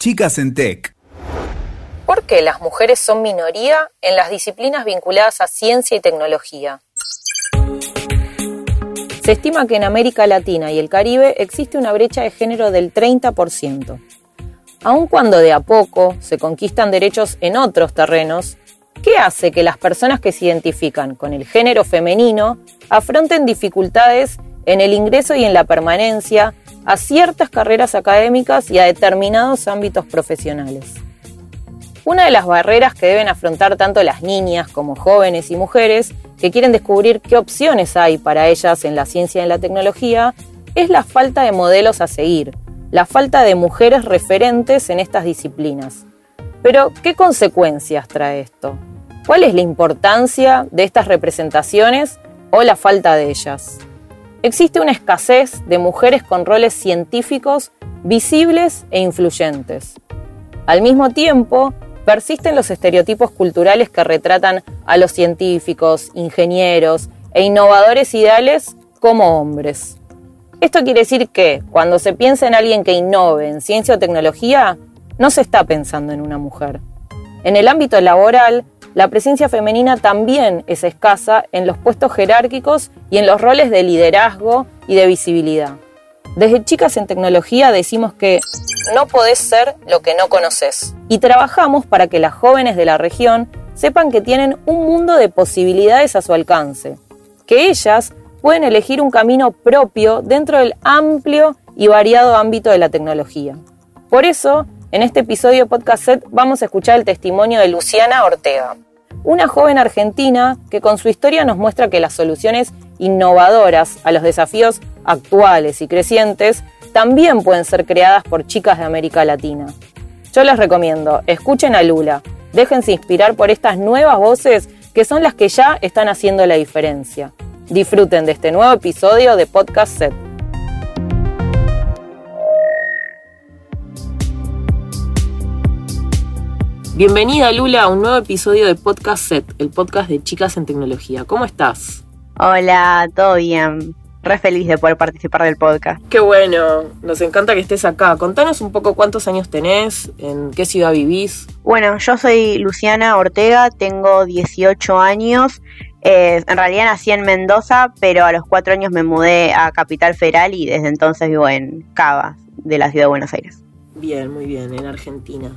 Chicas en Tech. ¿Por qué las mujeres son minoría en las disciplinas vinculadas a ciencia y tecnología? Se estima que en América Latina y el Caribe existe una brecha de género del 30%. Aun cuando de a poco se conquistan derechos en otros terrenos, ¿qué hace que las personas que se identifican con el género femenino afronten dificultades en el ingreso y en la permanencia a ciertas carreras académicas y a determinados ámbitos profesionales? Una de las barreras que deben afrontar tanto las niñas como jóvenes y mujeres que quieren descubrir qué opciones hay para ellas en la ciencia y en la tecnología es la falta de modelos a seguir, la falta de mujeres referentes en estas disciplinas. Pero, ¿qué consecuencias trae esto? ¿Cuál es la importancia de estas representaciones o la falta de ellas? Existe una escasez de mujeres con roles científicos visibles e influyentes. Al mismo tiempo, persisten los estereotipos culturales que retratan a los científicos, ingenieros e innovadores ideales como hombres. Esto quiere decir que cuando se piensa en alguien que innove en ciencia o tecnología, no se está pensando en una mujer. En el ámbito laboral, la presencia femenina también es escasa en los puestos jerárquicos y en los roles de liderazgo y de visibilidad. Desde Chicas en Tecnología decimos que no podés ser lo que no conoces. Y trabajamos para que las jóvenes de la región sepan que tienen un mundo de posibilidades a su alcance, que ellas pueden elegir un camino propio dentro del amplio y variado ámbito de la tecnología. Por eso, en este episodio de Podcast Set vamos a escuchar el testimonio de Luciana Ortega, una joven argentina que con su historia nos muestra que las soluciones innovadoras a los desafíos actuales y crecientes también pueden ser creadas por chicas de América Latina. Yo les recomiendo, escuchen a Lula, déjense inspirar por estas nuevas voces que son las que ya están haciendo la diferencia. Disfruten de este nuevo episodio de Podcast Set. Bienvenida Lula a un nuevo episodio de Podcast Set, el podcast de Chicas en Tecnología. ¿Cómo estás? Hola, todo bien re feliz de poder participar del podcast. Qué bueno, nos encanta que estés acá. Contanos un poco cuántos años tenés, en qué ciudad vivís. Bueno, yo soy Luciana Ortega, tengo 18 años. Eh, en realidad nací en Mendoza, pero a los cuatro años me mudé a Capital Federal y desde entonces vivo en Cava, de la ciudad de Buenos Aires. Bien, muy bien, en Argentina.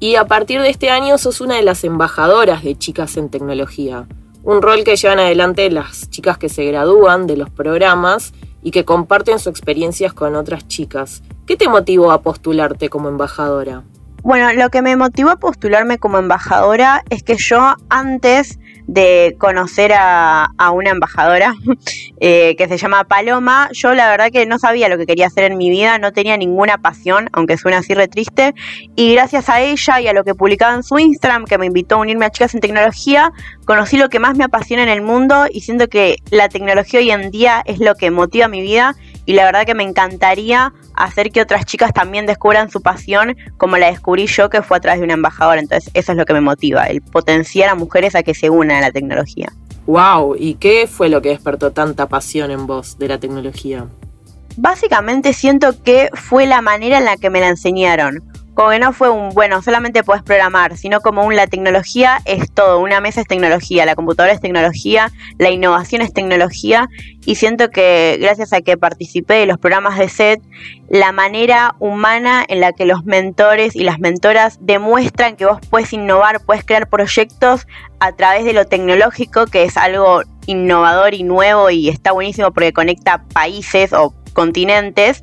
Y a partir de este año sos una de las embajadoras de Chicas en Tecnología un rol que llevan adelante las chicas que se gradúan de los programas y que comparten sus experiencias con otras chicas. ¿Qué te motivó a postularte como embajadora? Bueno, lo que me motivó a postularme como embajadora es que yo antes de conocer a, una embajadora eh, que se llama Paloma, yo la verdad que no sabía lo que quería hacer en mi vida, no tenía ninguna pasión, aunque suena así re triste, y gracias a ella y a lo que publicaba en su Instagram, que me invitó a unirme a Chicas en Tecnología, conocí lo que más me apasiona en el mundo y siento que la tecnología hoy en día es lo que motiva mi vida y la verdad que me encantaría hacer que otras chicas también descubran su pasión como la descubrí yo que fue a través de una embajadora. Entonces eso es lo que me motiva, el potenciar a mujeres a que se unan a la tecnología. Wow, ¿y qué fue lo que despertó tanta pasión en vos de la tecnología? Básicamente siento que fue la manera en la que me la enseñaron como que no fue un, bueno, solamente puedes programar, sino como un, la tecnología es todo, una mesa es tecnología, la computadora es tecnología, la innovación es tecnología, y siento que gracias a que participé de los programas de SET, la manera humana en la que los mentores y las mentoras demuestran que vos puedes innovar, puedes crear proyectos a través de lo tecnológico, que es algo innovador y nuevo y está buenísimo porque conecta países o continentes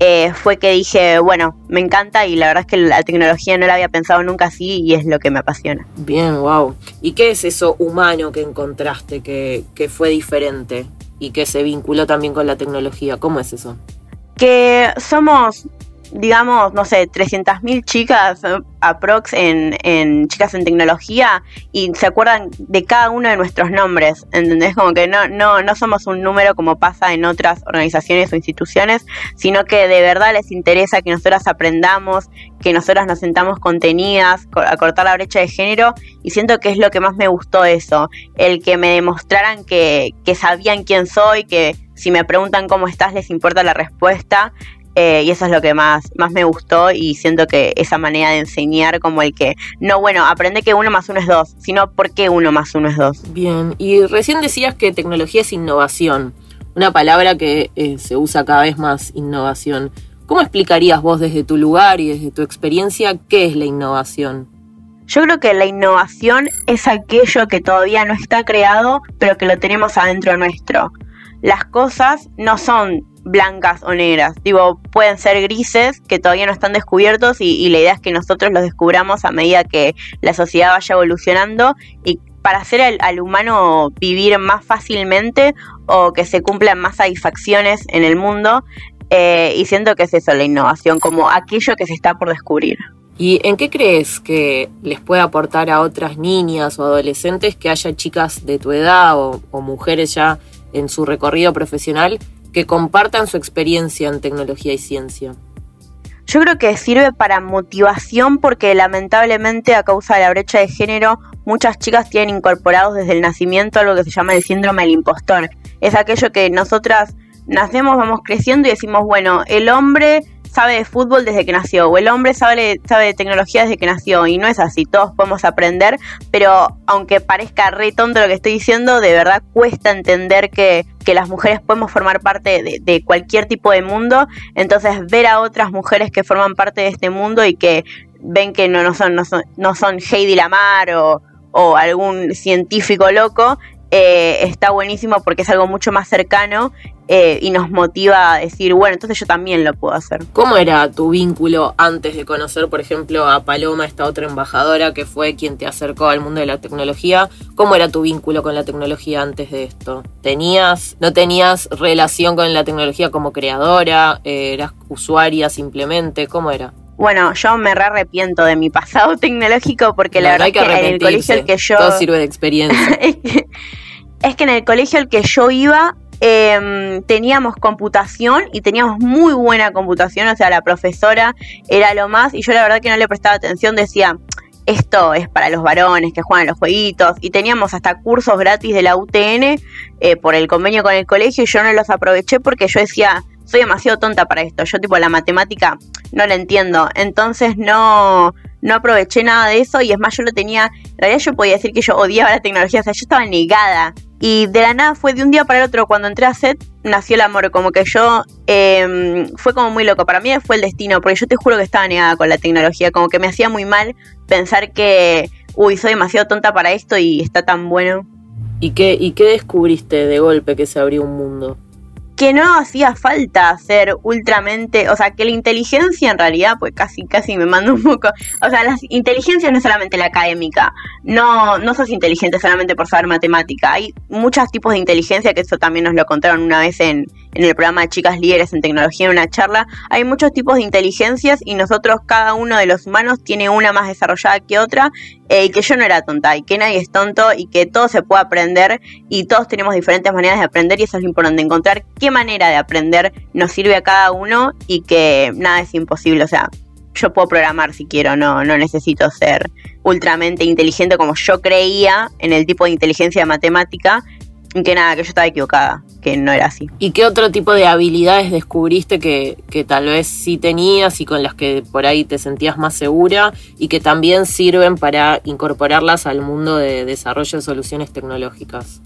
eh, fue que dije, bueno, me encanta y la verdad es que la tecnología no la había pensado nunca así y es lo que me apasiona. Bien, wow. ¿Y qué es eso humano que encontraste que, que fue diferente y que se vinculó también con la tecnología? ¿Cómo es eso? Que somos digamos, no sé, 300.000 chicas eh, aprox en, en chicas en tecnología y se acuerdan de cada uno de nuestros nombres, ¿entendés? Como que no, no, no somos un número como pasa en otras organizaciones o instituciones, sino que de verdad les interesa que nosotras aprendamos, que nosotras nos sentamos contenidas, a cortar la brecha de género y siento que es lo que más me gustó eso, el que me demostraran que, que sabían quién soy, que si me preguntan cómo estás les importa la respuesta Eh, y eso es lo que más, más me gustó y siento que esa manera de enseñar como el que, no, bueno, aprende que uno más uno es dos, sino por qué uno más uno es dos. Bien, y recién decías que tecnología es innovación, una palabra que eh, se usa cada vez más, innovación. ¿Cómo explicarías vos desde tu lugar y desde tu experiencia qué es la innovación? Yo creo que la innovación es aquello que todavía no está creado, pero que lo tenemos adentro nuestro. Las cosas no son blancas o negras. Digo, pueden ser grises que todavía no están descubiertos y, la idea es que nosotros los descubramos a medida que la sociedad vaya evolucionando y para hacer al, humano vivir más fácilmente o que se cumplan más satisfacciones en el mundo. Eh, y siento que es eso, la innovación, como aquello que se está por descubrir. ¿Y en qué crees que les puede aportar a otras niñas o adolescentes que haya chicas de tu edad o, o mujeres ya en su recorrido profesional que compartan su experiencia en tecnología y ciencia. Yo creo que sirve para motivación porque lamentablemente a causa de la brecha de género muchas chicas tienen incorporados desde el nacimiento algo que se llama el síndrome del impostor. Es aquello que nosotras nacemos, vamos creciendo y decimos, bueno, el hombre sabe de fútbol desde que nació, o el hombre sabe, sabe de tecnología desde que nació, y no es así, todos podemos aprender, pero aunque parezca re tonto lo que estoy diciendo, de verdad cuesta entender que, las mujeres podemos formar parte de, cualquier tipo de mundo, entonces ver a otras mujeres que forman parte de este mundo y que ven que no, no, son, no, son, no son Heidi Lamar o, o algún científico loco, eh, está buenísimo porque es algo mucho más cercano eh, y nos motiva a decir, bueno, entonces yo también lo puedo hacer. ¿Cómo era tu vínculo antes de conocer, por ejemplo, a Paloma, esta otra embajadora que fue quien te acercó al mundo de la tecnología? ¿Cómo era tu vínculo con la tecnología antes de esto? ¿Tenías, no tenías relación con la tecnología como creadora? Eh, ¿Eras usuaria simplemente? ¿Cómo era? Bueno, yo me re arrepiento de mi pasado tecnológico porque la verdad es que, en el colegio al que yo... Todo sirve de experiencia. es, que, en el colegio al que yo iba em, teníamos computación y teníamos muy buena computación, o sea, la profesora era lo más y yo la verdad que no le prestaba atención, decía, esto es para los varones que juegan los jueguitos y teníamos hasta cursos gratis de la UTN eh, por el convenio con el colegio y yo no los aproveché porque yo decía, soy demasiado tonta para esto. Yo tipo la matemática no la entiendo. Entonces no, no aproveché nada de eso y es más yo lo tenía, en realidad yo podía decir que yo odiaba la tecnología, o sea, yo estaba negada. Y de la nada fue de un día para el otro, cuando entré a SET, nació el amor, como que yo em, fue como muy loco, para mí fue el destino, porque yo te juro que estaba negada con la tecnología, como que me hacía muy mal pensar que, uy, soy demasiado tonta para esto y está tan bueno. ¿Y qué, y qué descubriste de golpe que se abrió un mundo? Que no hacía falta ser ultramente, o sea, que la inteligencia en realidad, pues casi, casi me mando un poco, o sea, la inteligencia no es solamente la académica, no, no sos inteligente solamente por saber matemática, hay muchos tipos de inteligencia, que eso también nos lo contaron una vez en, en el programa de Chicas Líderes en Tecnología en una charla, hay muchos tipos de inteligencias y nosotros, cada uno de los humanos, tiene una más desarrollada que otra eh, y que yo no era tonta y que nadie es tonto y que todo se puede aprender y todos tenemos diferentes maneras de aprender y eso es lo importante, encontrar qué manera de aprender nos sirve a cada uno y que nada es imposible, o sea, yo puedo programar si quiero, no, no necesito ser ultramente inteligente como yo creía en el tipo de inteligencia matemática que nada, que yo estaba equivocada, que no era así. ¿Y qué otro tipo de habilidades descubriste que, que tal vez sí tenías y con las que por ahí te sentías más segura y que también sirven para incorporarlas al mundo de desarrollo de soluciones tecnológicas?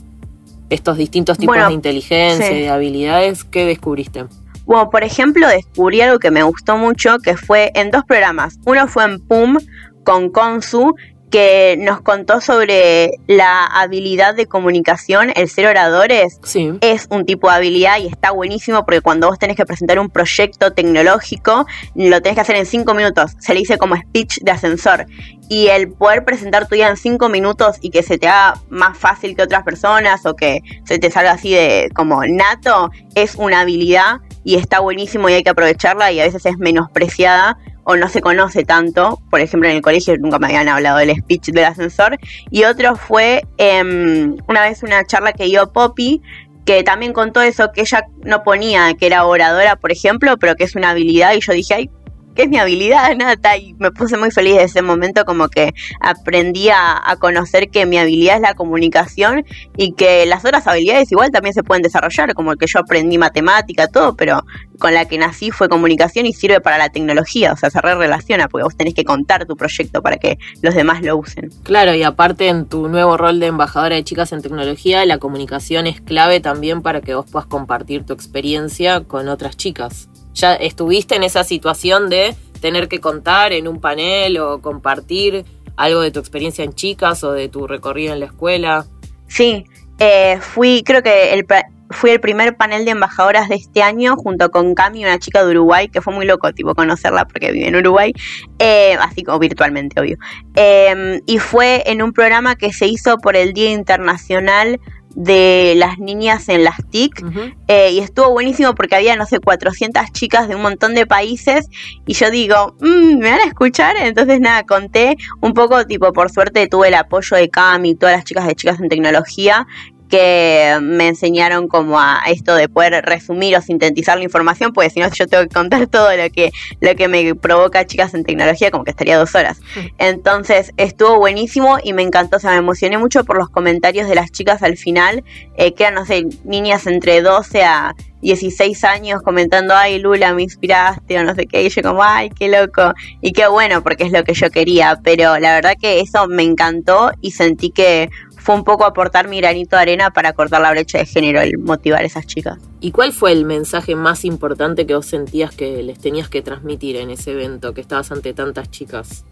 Estos distintos tipos de inteligencia y de habilidades, ¿qué descubriste? Bueno, por ejemplo, descubrí algo que me gustó mucho, que fue en dos programas. Uno fue en PUM con Consu, que nos contó sobre la habilidad de comunicación, el ser oradores, sí. es un tipo de habilidad y está buenísimo porque cuando vos tenés que presentar un proyecto tecnológico, lo tenés que hacer en cinco minutos, se le dice como speech de ascensor. Y el poder presentar tu idea en cinco minutos y que se te haga más fácil que otras personas o que se te salga así de como nato, es una habilidad y está buenísimo y hay que aprovecharla y a veces es menospreciada o no se conoce tanto. Por ejemplo, en el colegio nunca me habían hablado del speech del ascensor. Y otro fue em, una vez una charla que dio Poppy, que también contó eso, que ella no ponía que era oradora, por ejemplo, pero que es una habilidad. Y yo dije, ay, que es mi habilidad nata y me puse muy feliz de ese momento como que aprendí a, conocer que mi habilidad es la comunicación y que las otras habilidades igual también se pueden desarrollar, como el que yo aprendí matemática, todo, pero con la que nací fue comunicación y sirve para la tecnología, o sea, se re relaciona porque vos tenés que contar tu proyecto para que los demás lo usen. Claro, y aparte en tu nuevo rol de embajadora de chicas en tecnología, la comunicación es clave también para que vos puedas compartir tu experiencia con otras chicas. ¿Ya estuviste en esa situación de tener que contar en un panel o compartir algo de tu experiencia en chicas o de tu recorrido en la escuela? Sí, eh, fui, creo que el, fui el primer panel de embajadoras de este año junto con Cami, una chica de Uruguay, que fue muy loco, tipo, conocerla porque vive en Uruguay, eh, así como virtualmente, obvio. Em, y fue en un programa que se hizo por el Día Internacional de las niñas en las TIC eh, y estuvo buenísimo porque había, no sé, 400 chicas de un montón de países y yo digo, mm, ¿me van a escuchar? Entonces nada, conté un poco, tipo, por suerte tuve el apoyo de Cami y todas las chicas de chicas en tecnología que me enseñaron como a esto de poder resumir o sintetizar la información, porque si no yo tengo que contar todo lo que, lo que me provoca chicas en tecnología, como que estaría dos horas. Entonces estuvo buenísimo y me encantó, o sea, me emocioné mucho por los comentarios de las chicas al final, eh, que eran, no sé, niñas entre 12 a 16 años comentando, ay Lula, me inspiraste o no sé qué, y yo como, ay, qué loco, y qué bueno, porque es lo que yo quería, pero la verdad que eso me encantó y sentí que fue un poco aportar mi granito de arena para cortar la brecha de género, el motivar a esas chicas. ¿Y cuál fue el mensaje más importante que vos sentías que les tenías que transmitir en ese evento, que estabas ante tantas chicas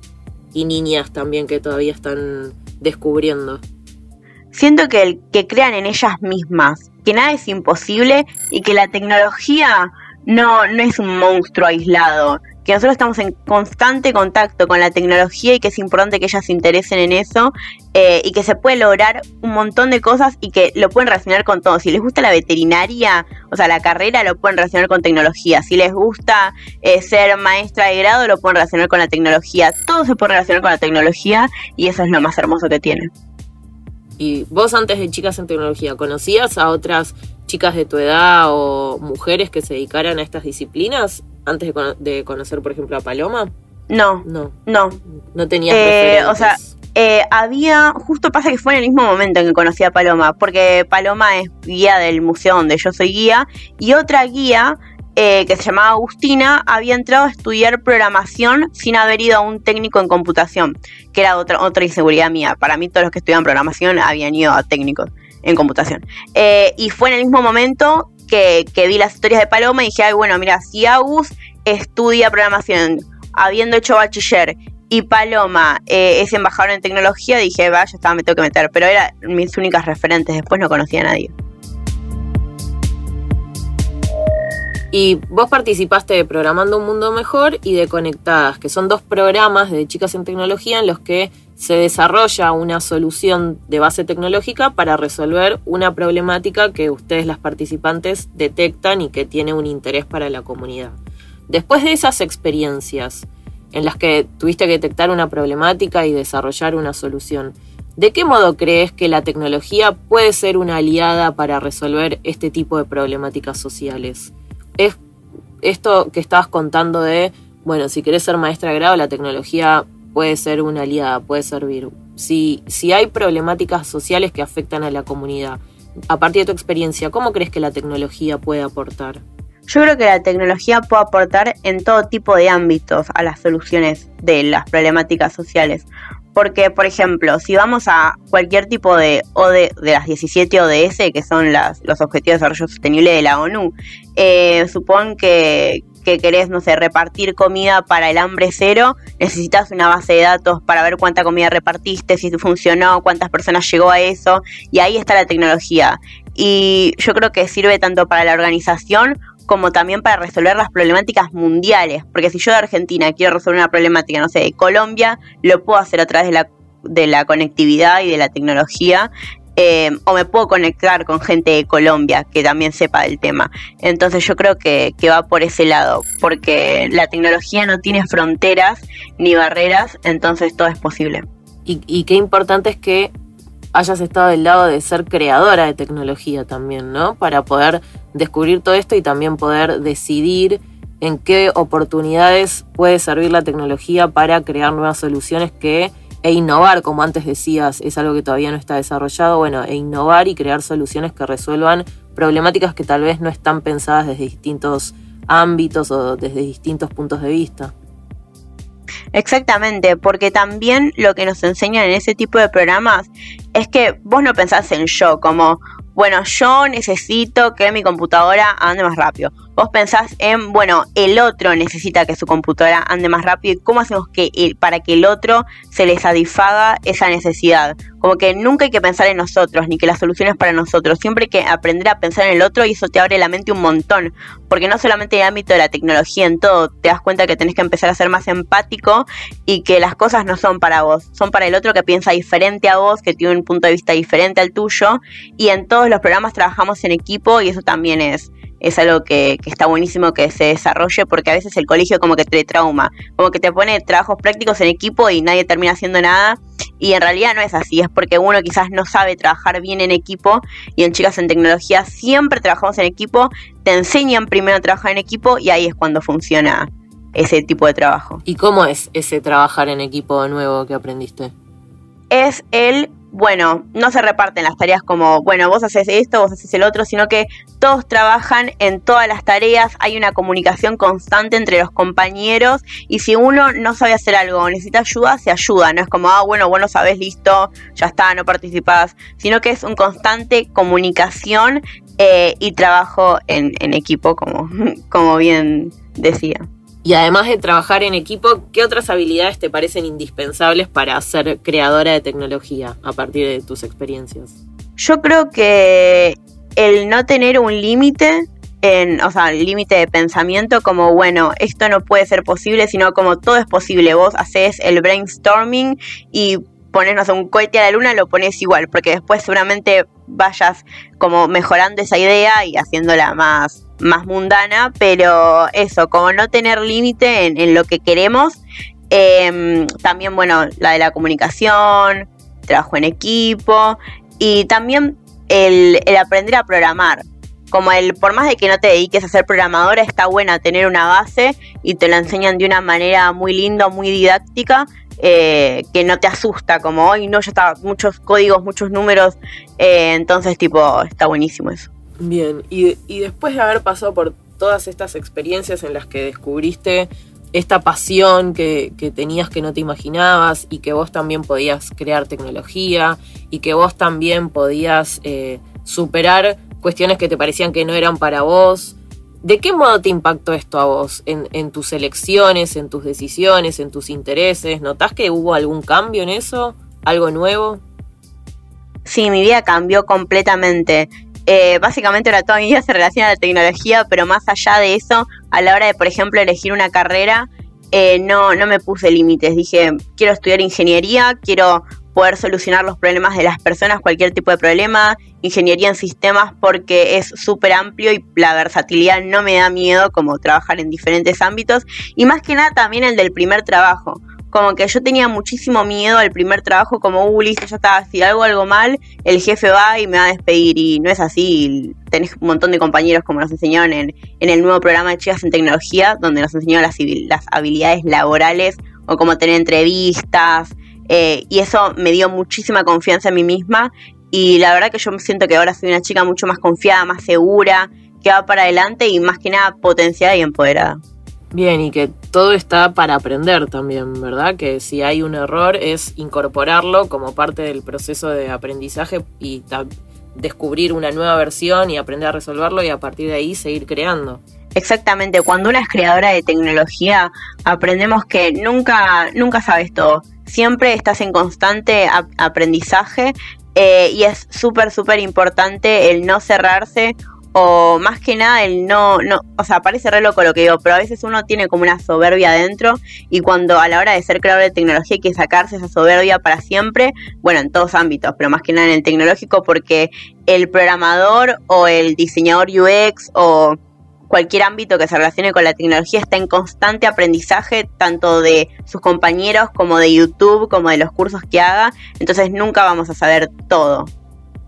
y niñas también que todavía están descubriendo? Siento que, el, que crean en ellas mismas, que nada es imposible y que la tecnología no, no es un monstruo aislado, que nosotros estamos en constante contacto con la tecnología y que es importante que ellas se interesen en eso eh, y que se puede lograr un montón de cosas y que lo pueden relacionar con todo. Si les gusta la veterinaria, o sea, la carrera, lo pueden relacionar con tecnología. Si les gusta eh, ser maestra de grado, lo pueden relacionar con la tecnología. Todo se puede relacionar con la tecnología y eso es lo más hermoso que tiene. Y vos antes de Chicas en Tecnología, ¿conocías a otras chicas de tu edad o mujeres que se dedicaran a estas disciplinas? Antes de, conocer, por ejemplo, a Paloma? No. No. No. No tenía eh, O sea, eh, había, justo pasa que fue en el mismo momento en que conocí a Paloma, porque Paloma es guía del museo donde yo soy guía, y otra guía eh, que se llamaba Agustina había entrado a estudiar programación sin haber ido a un técnico en computación, que era otra, otra inseguridad mía. Para mí todos los que estudian programación habían ido a técnicos en computación. y fue en el mismo momento que, vi las historias de Paloma y dije, ay, bueno, mira, si Agus estudia programación, habiendo hecho bachiller, y Paloma eh, es embajadora en tecnología, dije, vaya, estaba, me tengo que meter. Pero eran mis únicas referentes, después no conocía a nadie. Y vos participaste de Programando un Mundo Mejor y de Conectadas, que son dos programas de chicas en tecnología en los que se desarrolla una solución de base tecnológica para resolver una problemática que ustedes las participantes detectan y que tiene un interés para la comunidad. Después de esas experiencias en las que tuviste que detectar una problemática y desarrollar una solución, ¿de qué modo crees que la tecnología puede ser una aliada para resolver este tipo de problemáticas sociales? Es esto que estabas contando de, bueno, si querés ser maestra de grado, la tecnología puede ser una aliada, puede servir. Si, si hay problemáticas sociales que afectan a la comunidad, a partir de tu experiencia, ¿cómo crees que la tecnología puede aportar? Yo creo que la tecnología puede aportar en todo tipo de ámbitos a las soluciones de las problemáticas sociales. Porque, por ejemplo, si vamos a cualquier tipo de OD, de las 17 ODS, que son las, los Objetivos de Desarrollo Sostenible de la ONU, eh, que, que querés, no sé, repartir comida para el hambre cero, necesitas una base de datos para ver cuánta comida repartiste, si funcionó, cuántas personas llegó a eso, y ahí está la tecnología. Y yo creo que sirve tanto para la organización como también para resolver las problemáticas mundiales, porque si yo de Argentina quiero resolver una problemática, no sé, de Colombia, lo puedo hacer a través de la, de la conectividad y de la tecnología, eh, o me puedo conectar con gente de Colombia que también sepa del tema. Entonces yo creo que, va por ese lado, porque la tecnología no tiene fronteras ni barreras, entonces todo es posible. Y qué importante es que hayas estado del lado de ser creadora de tecnología también, ¿no? Para poder descubrir todo esto y también poder decidir en qué oportunidades puede servir la tecnología para crear nuevas soluciones que e innovar, como antes decías, es algo que todavía no está desarrollado, bueno, e innovar y crear soluciones que resuelvan problemáticas que tal vez no están pensadas desde distintos ámbitos o desde distintos puntos de vista. Exactamente, porque también lo que nos enseñan en ese tipo de programas es que vos no pensás en yo, como, bueno, yo necesito que mi computadora ande más rápido. Vos pensás en, bueno, el otro necesita que su computadora ande más rápido y cómo hacemos que para que el otro se le satisfaga esa necesidad. Como que nunca hay que pensar en nosotros, ni que la solución es para nosotros. Siempre hay que aprender a pensar en el otro y eso te abre la mente un montón. Porque no solamente en el ámbito de la tecnología, en todo, te das cuenta que tenés que empezar a ser más empático y que las cosas no son para vos, son para el otro que piensa diferente a vos, que tiene un punto de vista diferente al tuyo. Y en todos los programas trabajamos en equipo y eso también es es algo que, está buenísimo que se desarrolle porque a veces el colegio como que te trauma, como que te pone trabajos prácticos en equipo y nadie termina haciendo nada y en realidad no es así, es porque uno quizás no sabe trabajar bien en equipo y en Chicas en Tecnología siempre trabajamos en equipo, te enseñan primero a trabajar en equipo y ahí es cuando funciona ese tipo de trabajo. ¿Y cómo es ese trabajar en equipo nuevo que aprendiste? Es el bueno, no se reparten las tareas como, bueno, vos haces esto, vos haces el otro, sino que todos trabajan en todas las tareas, hay una comunicación constante entre los compañeros y si uno no sabe hacer algo o necesita ayuda, se ayuda, no es como, ah, bueno, vos no sabés, listo, ya está, no participás, sino que es un constante comunicación eh, y trabajo en, en equipo, como, como bien decía. Y además de trabajar en equipo, ¿qué otras habilidades te parecen indispensables para ser creadora de tecnología a partir de tus experiencias? Yo creo que el no tener un límite, o sea, límite de pensamiento como, bueno, esto no puede ser posible, sino como todo es posible. Vos haces el brainstorming y pones, un cohete a la luna, lo pones igual, porque después seguramente vayas como mejorando esa idea y haciéndola más más mundana, pero eso, como no tener límite en, lo que queremos. Em, también, bueno, la de la comunicación, trabajo en equipo y también el, aprender a programar. Como el, por más de que no te dediques a ser programadora, está buena tener una base y te la enseñan de una manera muy linda, muy didáctica, eh, que no te asusta, como hoy no, ya está muchos códigos, muchos números, eh, entonces tipo, está buenísimo eso. Bien, y, después de haber pasado por todas estas experiencias en las que descubriste esta pasión que, tenías que no te imaginabas y que vos también podías crear tecnología y que vos también podías eh, superar cuestiones que te parecían que no eran para vos. ¿De qué modo te impactó esto a vos? ¿En, en tus elecciones, en tus decisiones, en tus intereses? ¿Notás que hubo algún cambio en eso? ¿Algo nuevo? Sí, mi vida cambió completamente. Eh, básicamente ahora toda mi vida se relaciona a la tecnología, pero más allá de eso, a la hora de, por ejemplo, elegir una carrera, eh, no, no me puse límites. Dije, quiero estudiar ingeniería, quiero poder solucionar los problemas de las personas, cualquier tipo de problema, ingeniería en sistemas porque es súper amplio y la versatilidad no me da miedo como trabajar en diferentes ámbitos y más que nada también el del primer trabajo como que yo tenía muchísimo miedo al primer trabajo, como, uh, listo, ya estaba, si algo algo mal, el jefe va y me va a despedir, y no es así, tenés un montón de compañeros como nos enseñaron en, el nuevo programa de Chicas en Tecnología, donde nos enseñaron las, las habilidades laborales, o cómo tener entrevistas, eh, y eso me dio muchísima confianza en mí misma, y la verdad que yo me siento que ahora soy una chica mucho más confiada, más segura, que va para adelante y más que nada potenciada y empoderada. Bien, y que todo está para aprender también, ¿verdad? Que si hay un error es incorporarlo como parte del proceso de aprendizaje y descubrir una nueva versión y aprender a resolverlo y a partir de ahí seguir creando. Exactamente, cuando una es creadora de tecnología, aprendemos que nunca, nunca sabes todo. Siempre estás en constante aprendizaje eh, y es súper, súper importante el no cerrarse o más que nada el no, no, o sea, parece re loco lo que digo, pero a veces uno tiene como una soberbia adentro y cuando a la hora de ser creador de tecnología hay que sacarse esa soberbia para siempre, bueno, en todos ámbitos, pero más que nada en el tecnológico porque el programador o el diseñador UX o cualquier ámbito que se relacione con la tecnología está en constante aprendizaje, tanto de sus compañeros como de YouTube, como de los cursos que haga, entonces nunca vamos a saber todo.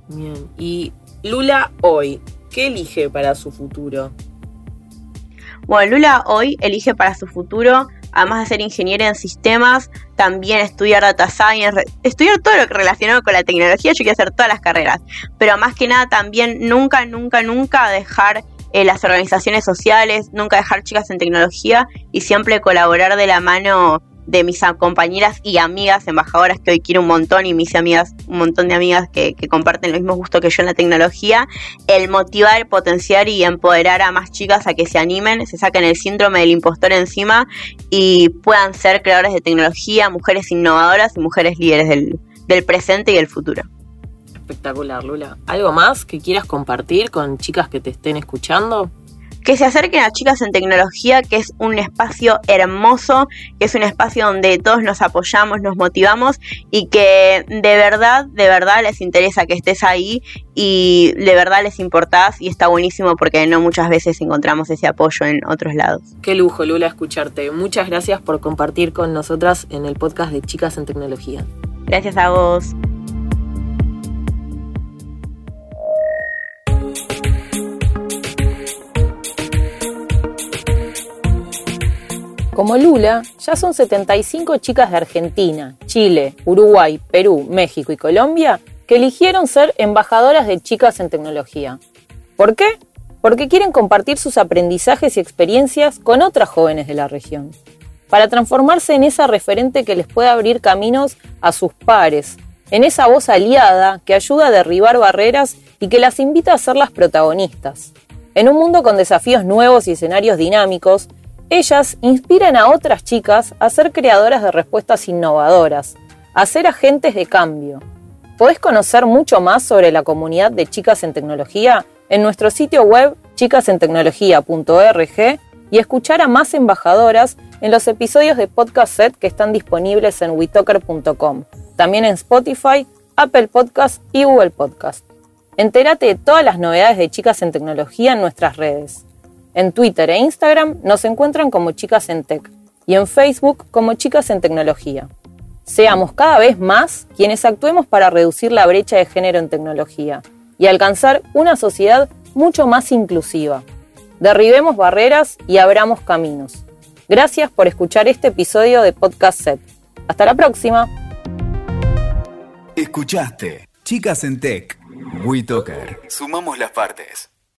Bien, y Lula hoy, ¿Qué elige para su futuro? Bueno, Lula hoy elige para su futuro, además de ser ingeniera en sistemas, también estudiar data science, estudiar todo lo que relacionado con la tecnología, yo quiero hacer todas las carreras, pero más que nada también nunca, nunca, nunca dejar eh, las organizaciones sociales, nunca dejar chicas en tecnología y siempre colaborar de la mano de mis compañeras y amigas embajadoras que hoy quiero un montón y mis amigas, un montón de amigas que, comparten el mismo gusto que yo en la tecnología, el motivar, potenciar y empoderar a más chicas a que se animen, se saquen el síndrome del impostor encima y puedan ser creadores de tecnología, mujeres innovadoras y mujeres líderes del, del presente y el futuro. Espectacular, Lula. ¿Algo más que quieras compartir con chicas que te estén escuchando? Que se acerquen a Chicas en Tecnología, que es un espacio hermoso, que es un espacio donde todos nos apoyamos, nos motivamos y que de verdad, de verdad les interesa que estés ahí y de verdad les importás y está buenísimo porque no muchas veces encontramos ese apoyo en otros lados. Qué lujo, Lula, escucharte. Muchas gracias por compartir con nosotras en el podcast de Chicas en Tecnología. Gracias a vos. Como Lula, ya son 75 chicas de Argentina, Chile, Uruguay, Perú, México y Colombia que eligieron ser embajadoras de chicas en tecnología. ¿Por qué? Porque quieren compartir sus aprendizajes y experiencias con otras jóvenes de la región, para transformarse en esa referente que les pueda abrir caminos a sus pares, en esa voz aliada que ayuda a derribar barreras y que las invita a ser las protagonistas. En un mundo con desafíos nuevos y escenarios dinámicos, ellas inspiran a otras chicas a ser creadoras de respuestas innovadoras, a ser agentes de cambio. Podés conocer mucho más sobre la comunidad de Chicas en Tecnología en nuestro sitio web chicasentecnología.org y escuchar a más embajadoras en los episodios de Podcast Set que están disponibles en witoker.com, también en Spotify, Apple Podcast y Google Podcast. Entérate de todas las novedades de Chicas en Tecnología en nuestras redes. En Twitter e Instagram nos encuentran como Chicas en Tech y en Facebook como Chicas en Tecnología. Seamos cada vez más quienes actuemos para reducir la brecha de género en tecnología y alcanzar una sociedad mucho más inclusiva. Derribemos barreras y abramos caminos. Gracias por escuchar este episodio de Podcast Set. Hasta la próxima. Escuchaste Chicas en Tech. WeToker. Sumamos las partes.